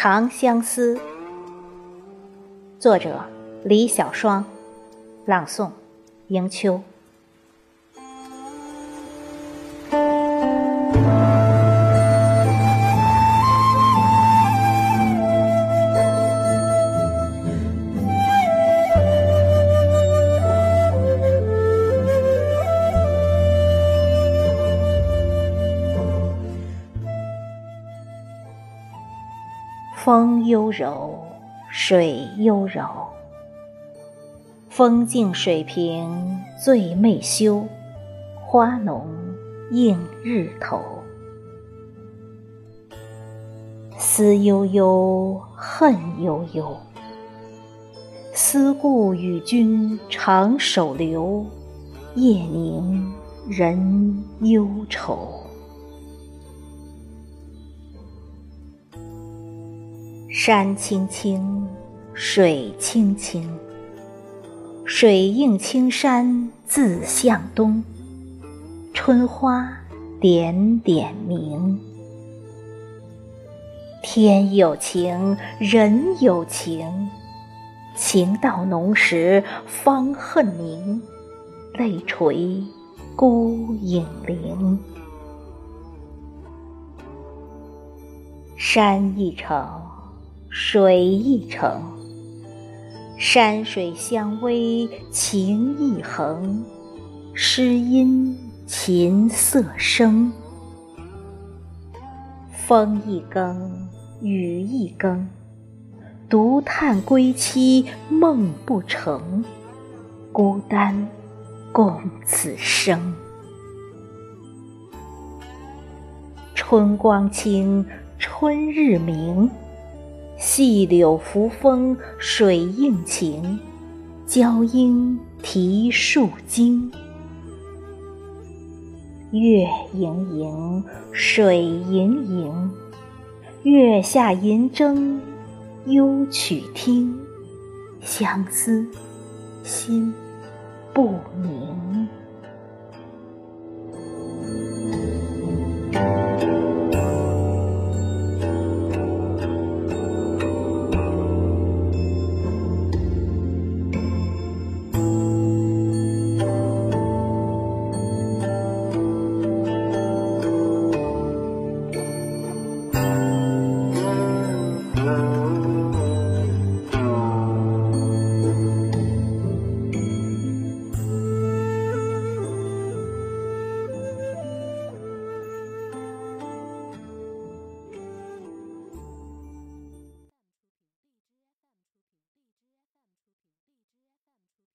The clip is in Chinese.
长相思》，作者李小双，朗诵迎秋。风悠柔，水悠柔。风静水平醉媚羞，花浓映日头。思悠悠，恨悠悠。思故与君长守留，夜宁人忧愁。山青青，水青青。水映青山自向东，春花点点明。天有情，人有情，情到浓时方恨明，泪垂孤影零。山一程。水一程，山水相偎情意恒，诗音琴瑟声。风一更，雨一更，独叹归期梦不成，孤单共此生。春光清，春日明。细柳扶风，水映晴，娇莺啼树惊。月盈盈，水盈盈，月下银筝幽曲听，相思心不宁。